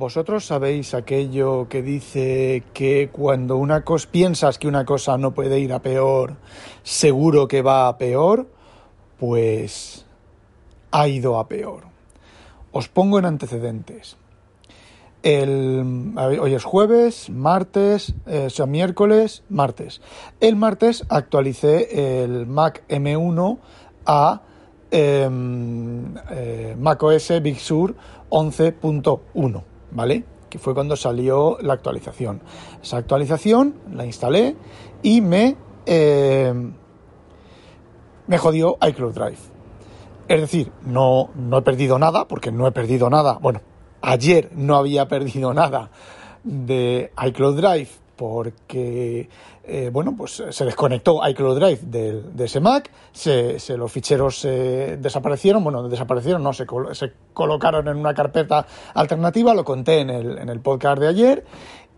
¿Vosotros sabéis aquello que dice que cuando una cosa piensas que una cosa no puede ir a peor, seguro que va a peor? Pues ha ido a peor. Os pongo en antecedentes. El, hoy es jueves, martes, eh, o sea, miércoles, martes. El martes actualicé el Mac M1 a em, eh, macOS Big Sur 11.1. ¿vale? Que fue cuando salió la actualización. Esa actualización la instalé y me, eh, me jodió iCloud Drive. Es decir, no, no he perdido nada, porque no he perdido nada. Bueno, ayer no había perdido nada de iCloud Drive porque eh, bueno, pues se desconectó iCloud Drive de, ese Mac, se, los ficheros desaparecieron, bueno, desaparecieron, no, se, se, colocaron en una carpeta alternativa, lo conté en el, en el podcast de ayer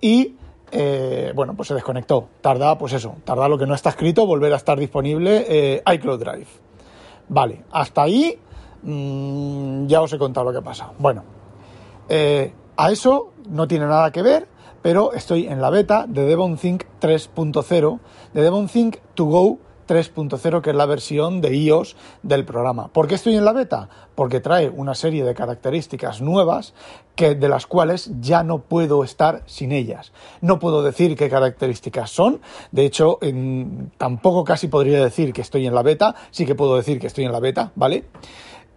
y eh, bueno, pues se desconectó. Tarda, pues eso, tarda lo que no está escrito volver a estar disponible eh, iCloud Drive. Vale, hasta ahí mm, ya os he contado lo que pasa. Bueno, a eso no tiene nada que ver pero estoy en la beta de DevonThink 3.0, de DevonThink to go 3.0, que es la versión de iOS del programa. ¿Por qué estoy en la beta? Porque trae una serie de características nuevas que, de las cuales ya no puedo estar sin ellas. No puedo decir qué características son, de hecho, tampoco casi podría decir que estoy en la beta, sí que puedo decir que estoy en la beta, ¿vale?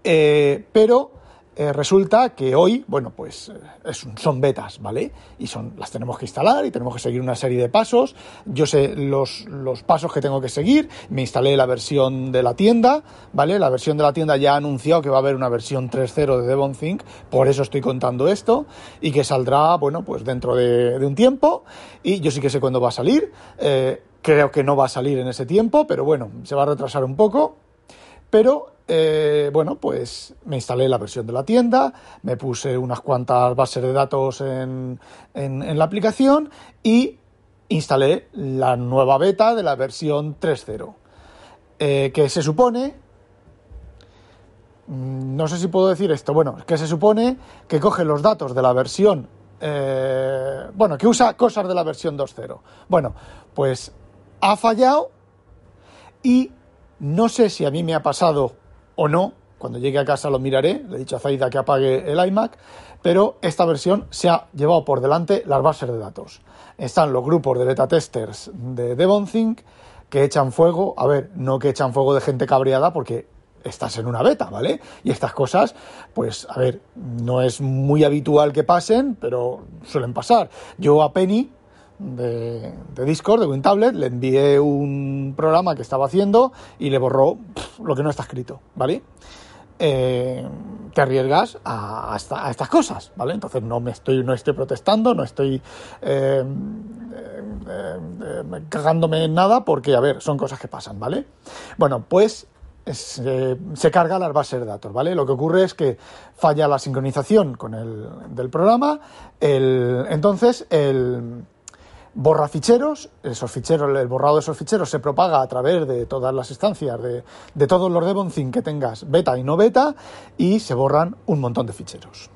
Eh, pero eh, resulta que hoy, bueno, pues eh, son betas, ¿vale? Y son, las tenemos que instalar y tenemos que seguir una serie de pasos. Yo sé los, los pasos que tengo que seguir. Me instalé la versión de la tienda, ¿vale? La versión de la tienda ya ha anunciado que va a haber una versión 3.0 de DevonThink, por eso estoy contando esto, y que saldrá, bueno, pues dentro de, un tiempo. Y yo sí que sé cuándo va a salir. Eh, creo que no va a salir en ese tiempo, pero bueno, se va a retrasar un poco. Pero eh, bueno, pues me instalé la versión de la tienda, me puse unas cuantas bases de datos en, la aplicación y instalé la nueva beta de la versión 3.0, eh, que se supone, mm, no sé si puedo decir esto, bueno, que se supone que coge los datos de la versión, eh, bueno, que usa cosas de la versión 2.0. Bueno, pues ha fallado y no sé si a mí me ha pasado o no. Cuando llegue a casa lo miraré, le he dicho a Zaida que apague el iMac, pero esta versión se ha llevado por delante las bases de datos. Están los grupos de beta testers de DevonThink que echan fuego, a ver, no que echan fuego de gente cabreada porque estás en una beta, ¿vale? Y estas cosas, pues, a ver, no es muy habitual que pasen, pero suelen pasar. Yo a Penny, de, Discord, de WinTablet, le envié un programa que estaba haciendo y le borró lo que no está escrito, ¿vale? Eh, te arriesgas a, estas cosas, ¿vale? Entonces no me estoy, no estoy protestando, no estoy eh, eh, cagándome en nada porque, a ver, son cosas que pasan, ¿vale? Bueno, pues se carga las bases de datos, ¿vale? Lo que ocurre es que falla la sincronización con el del programa, el, entonces el borra ficheros, esos ficheros, el borrado de esos ficheros se propaga a través de todas las instancias de, de todos los Devonthink que tengas beta y no beta y se borran un montón de ficheros.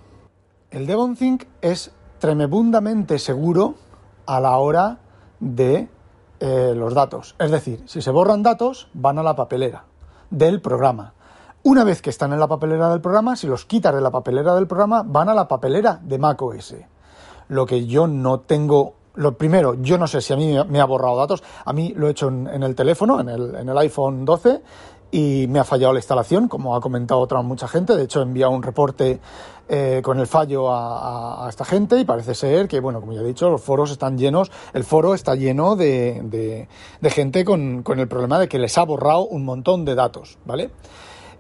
El Devonthink es tremendamente seguro a la hora de eh, los datos. Es decir, si se borran datos, van a la papelera del programa. Una vez que están en la papelera del programa, si los quitas de la papelera del programa, van a la papelera de macOS. Lo que yo no tengo lo primero, yo no sé si a mí me ha borrado datos. A mí lo he hecho en, el teléfono, en el, iPhone 12, y me ha fallado la instalación, como ha comentado otra mucha gente. De hecho, he enviado un reporte eh, con el fallo a, esta gente y parece ser que, bueno, como ya he dicho, los foros están llenos, el foro está lleno de, gente con, con, el problema de que les ha borrado un montón de datos, ¿vale?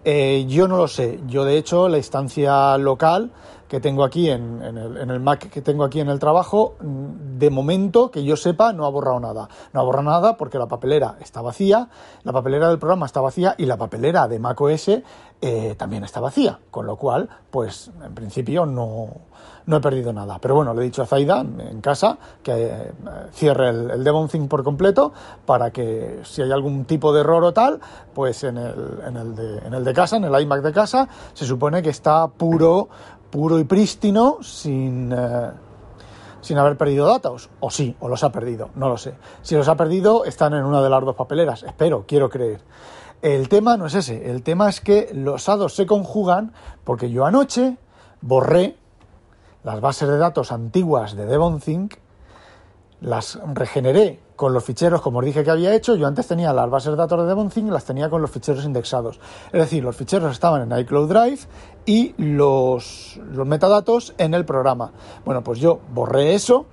Eh, yo no lo sé. Yo, de hecho, la instancia local que tengo aquí en, el, en, el, Mac que tengo aquí en el trabajo, de momento que yo sepa no ha borrado nada. No ha borrado nada porque la papelera está vacía, la papelera del programa está vacía y la papelera de macOS eh, también está vacía, con lo cual, pues en principio no, no he perdido nada. Pero bueno, le he dicho a Zaida en casa que eh, cierre el, el DevonThink por completo para que si hay algún tipo de error o tal, pues en el, en el, de, en el de casa, en el iMac de casa, se supone que está puro puro y prístino sin, eh, sin haber perdido datos. O sí, o los ha perdido, no lo sé. Si los ha perdido, están en una de las dos papeleras. Espero, quiero creer. El tema no es ese, el tema es que los hados se conjugan porque yo anoche borré las bases de datos antiguas de DevonThink, las regeneré con los ficheros, como os dije que había hecho, yo antes tenía las bases de datos de DevonThink, las tenía con los ficheros indexados. Es decir, los ficheros estaban en iCloud Drive y los, los metadatos en el programa. Bueno, pues yo borré eso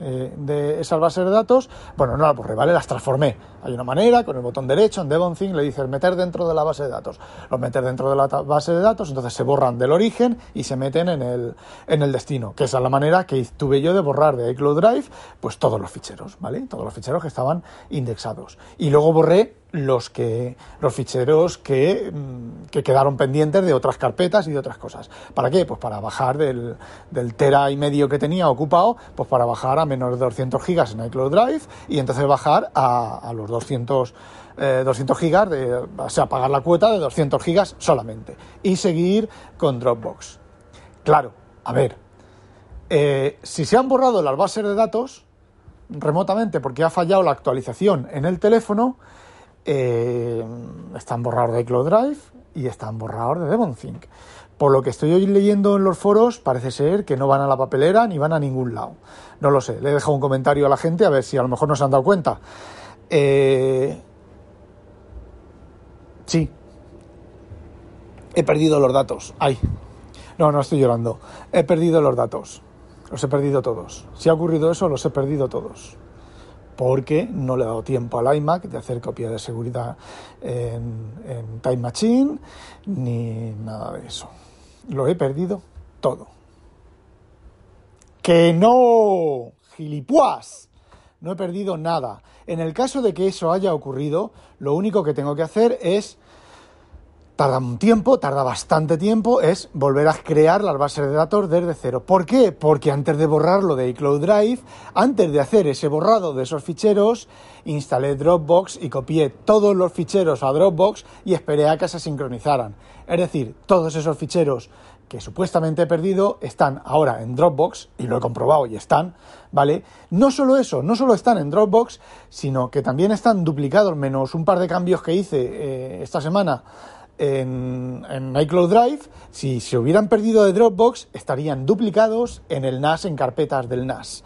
eh, de esas bases de datos, bueno, no las borré, ¿vale? Las transformé. Hay una manera, con el botón derecho en DevonThink le dices meter dentro de la base de datos. Los meter dentro de la base de datos, entonces se borran del origen y se meten en el, en el destino, que esa es la manera que tuve yo de borrar de iCloud Drive, pues todos los ficheros, ¿vale? Todos los ficheros que estaban indexados. Y luego borré los que los ficheros que, mm, que, quedaron pendientes de otras carpetas y de otras cosas. ¿Para qué? Pues para bajar del, del, tera y medio que tenía ocupado, pues para bajar a menos de 200 gigas en iCloud Drive y entonces bajar a, los 200 200 eh, gigas, de, o sea, pagar la cuota de 200 gigas solamente y seguir con Dropbox. Claro, a ver, eh, si se han borrado las bases de datos remotamente porque ha fallado la actualización en el teléfono, eh, están borrados de iCloud Drive y están borrados de DevonThink. Por lo que estoy hoy leyendo en los foros, parece ser que no van a la papelera ni van a ningún lado. No lo sé, le he dejado un comentario a la gente a ver si a lo mejor no se han dado cuenta. Eh, sí, he perdido los datos. Ay, no, no estoy llorando. He perdido los datos. Los he perdido todos. Si ha ocurrido eso, los he perdido todos porque no le he dado tiempo al iMac de hacer copia de seguridad en, Time Machine ni nada de eso. Lo he perdido todo. ¡Que no! ¡Gilipuas! No he perdido nada. En el caso de que eso haya ocurrido, lo único que tengo que hacer es tarda un tiempo, tarda bastante tiempo, es volver a crear las bases de datos desde cero. ¿Por qué? Porque antes de borrarlo de iCloud Drive, antes de hacer ese borrado de esos ficheros, instalé Dropbox y copié todos los ficheros a Dropbox y esperé a que se sincronizaran. Es decir, todos esos ficheros que supuestamente he perdido están ahora en Dropbox, y lo he comprobado y están, ¿vale? No solo eso, no solo están en Dropbox, sino que también están duplicados, menos un par de cambios que hice eh, esta semana en, iCloud Drive, si se hubieran perdido de Dropbox, estarían duplicados en el NAS, en carpetas del NAS.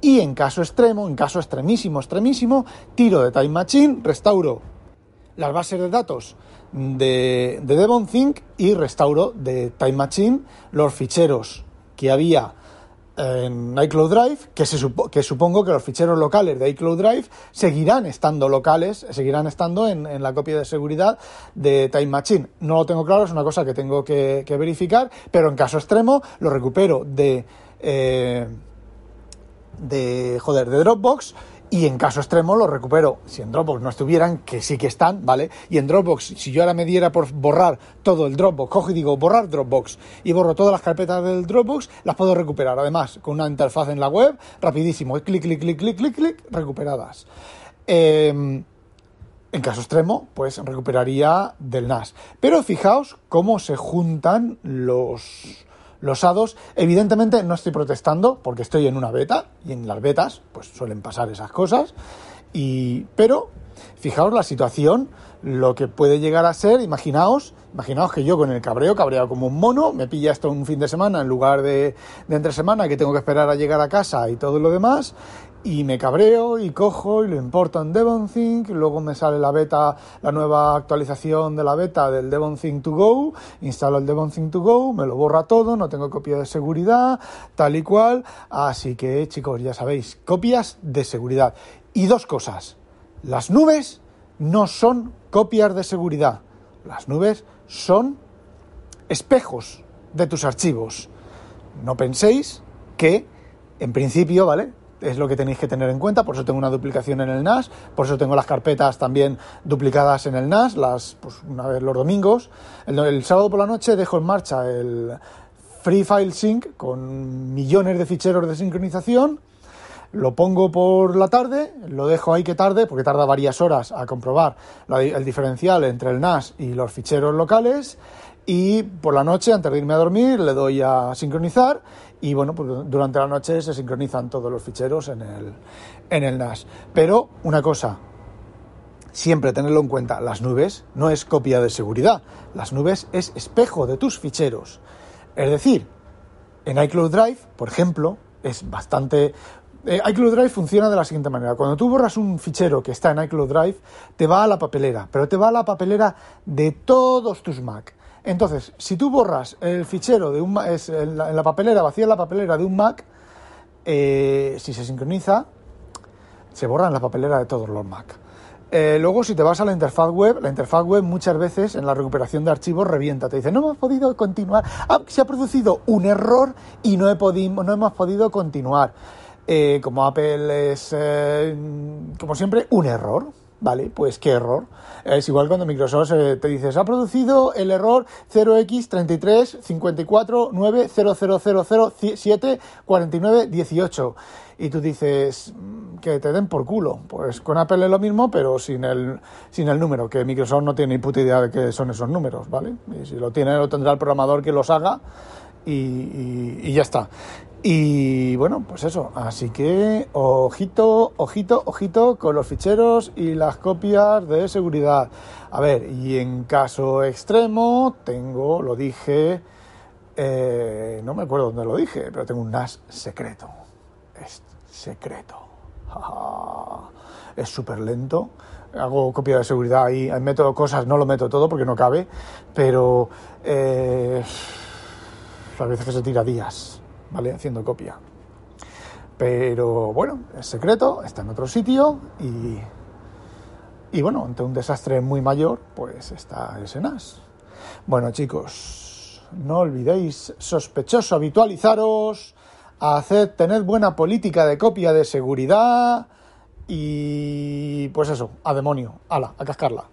Y en caso extremo, en caso extremísimo, extremísimo, tiro de Time Machine, restauro las bases de datos de, de DevonThink y restauro de Time Machine los ficheros que había en iCloud Drive, que, se que supongo que los ficheros locales de iCloud Drive seguirán estando locales, seguirán estando en, la copia de seguridad de Time Machine. No lo tengo claro, es una cosa que tengo que, verificar, pero en caso extremo lo recupero de, eh, de, joder, de Dropbox y en caso extremo lo recupero. Si en Dropbox no estuvieran, que sí que están, ¿vale? Y en Dropbox, si yo ahora me diera por borrar todo el Dropbox, cojo y digo borrar Dropbox y borro todas las carpetas del Dropbox, las puedo recuperar. Además, con una interfaz en la web, rapidísimo, clic, clic, clic, clic, clic, clic, recuperadas. Em, en caso extremo, pues recuperaría del NAS. Pero fijaos cómo se juntan los los hados. Evidentemente no estoy protestando porque estoy en una beta y en las betas pues suelen pasar esas cosas. Y, pero fijaos la situación, lo que puede llegar a ser, imaginaos, imaginaos que yo con el cabreo, cabreado como un mono, me pilla esto un fin de semana en lugar de, de entre semana que tengo que esperar a llegar a casa y todo lo demás, y me cabreo y cojo y lo importo en DevonThink, luego me sale la beta, la nueva actualización de la beta del DevonThink to go, instalo el DevonThink to go, me lo borra todo, no tengo copia de seguridad, tal y cual, así que chicos, ya sabéis, copias de seguridad. Y dos cosas, las nubes no son copias de seguridad, las nubes son espejos de tus archivos. No penséis que, en principio, ¿vale? Es lo que tenéis que tener en cuenta, por eso tengo una duplicación en el NAS, por eso tengo las carpetas también duplicadas en el NAS, las, pues una vez los domingos. El, sábado por la noche dejo en marcha el Free File Sync con millones de ficheros de sincronización, lo pongo por la tarde, lo dejo ahí que tarde, porque tarda varias horas a comprobar el diferencial entre el NAS y los ficheros locales, y por la noche, antes de irme a dormir, le doy a sincronizar y bueno, pues durante la noche se sincronizan todos los ficheros en el, en el NAS. Pero una cosa, siempre tenerlo en cuenta, las nubes no es copia de seguridad, las nubes es espejo de tus ficheros. Es decir, en iCloud Drive, por ejemplo, es bastante... Eh, iCloud Drive funciona de la siguiente manera. Cuando tú borras un fichero que está en iCloud Drive, te va a la papelera, pero te va a la papelera de todos tus Mac. Entonces, si tú borras el fichero de un es en, la, papelera, vacía la papelera de un Mac, eh, si se sincroniza, se borra en la papelera de todos los Mac. Eh, luego, si te vas a la interfaz web, la interfaz web muchas veces en la recuperación de archivos revienta. Te dice, no hemos podido continuar. Ah, se ha producido un error y no, he podido, no hemos podido continuar. Eh, como Apple es, como siempre, un error. Vale, pues qué error. Es igual cuando Microsoft eh, te dice, ha producido el error 0x33 54 9 7 49 18. Y tú dices, mm, que te den por culo. Pues con Apple es lo mismo, pero sin el, sin el número, que Microsoft no tiene ni puta idea de qué son esos números, ¿vale? Y si lo tiene, lo tendrá el programador que los haga y, ya está. Y bueno, pues eso, así que ojito, ojito, ojito con los ficheros y las copias de seguridad. A ver, y en caso extremo tengo, lo dije, eh, no me acuerdo dónde lo dije, pero tengo un NAS secreto. Es secreto. es súper lento. Hago copia de seguridad ahí, meto cosas, no lo meto todo porque no cabe, pero... Eh, a veces que se tira días, ¿vale? Haciendo copia. Pero bueno, es secreto, está en otro sitio y, y bueno, ante un desastre muy mayor, pues está ese NAS. Bueno, chicos, no olvidéis, sospechoso, habitualizaros, hacer, tened buena política de copia de seguridad y pues eso, a demonio, ala, a cascarla.